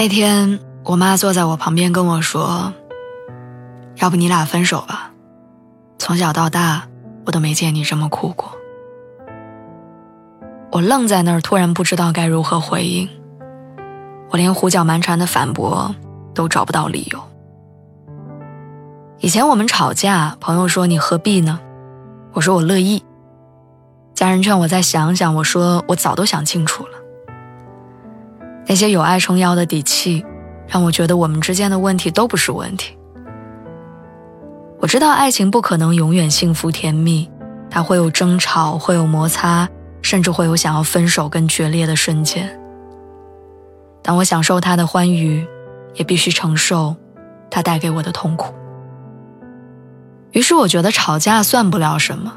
那天，我妈坐在我旁边跟我说：“要不你俩分手吧，从小到大我都没见你这么哭过。”我愣在那儿，突然不知道该如何回应。我连胡搅蛮缠的反驳都找不到理由。以前我们吵架，朋友说你何必呢？我说我乐意。家人劝我再想想，我说我早都想清楚了。那些有爱撑腰的底气，让我觉得我们之间的问题都不是问题。我知道爱情不可能永远幸福甜蜜，它会有争吵，会有摩擦，甚至会有想要分手跟决裂的瞬间。当我享受他的欢愉，也必须承受他带给我的痛苦。于是我觉得吵架算不了什么，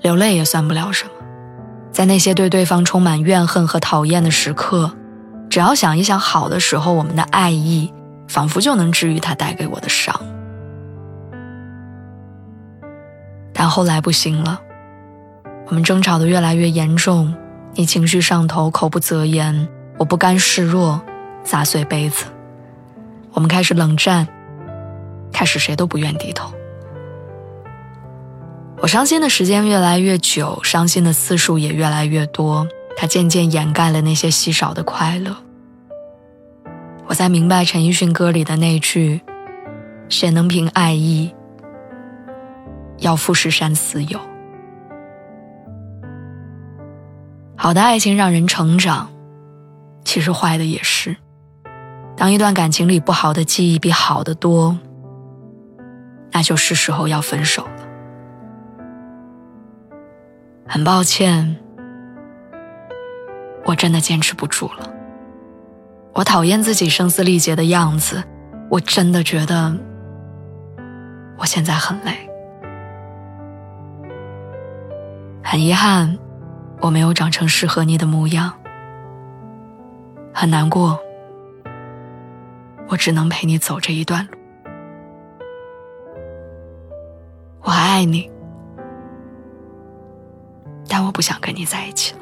流泪也算不了什么，在那些对对方充满怨恨和讨厌的时刻。只要想一想好的时候，我们的爱意仿佛就能治愈他带给我的伤。但后来不行了，我们争吵的越来越严重，你情绪上头，口不择言，我不甘示弱，砸碎杯子。我们开始冷战，开始谁都不愿低头。我伤心的时间越来越久，伤心的次数也越来越多。它渐渐掩盖了那些稀少的快乐。我才明白陈奕迅歌里的那句：“谁能凭爱意，要富士山私有？”好的爱情让人成长，其实坏的也是。当一段感情里不好的记忆比好的多，那就是时候要分手了。很抱歉。我真的坚持不住了。我讨厌自己声嘶力竭的样子，我真的觉得我现在很累，很遗憾我没有长成适合你的模样，很难过，我只能陪你走这一段路。我还爱你，但我不想跟你在一起。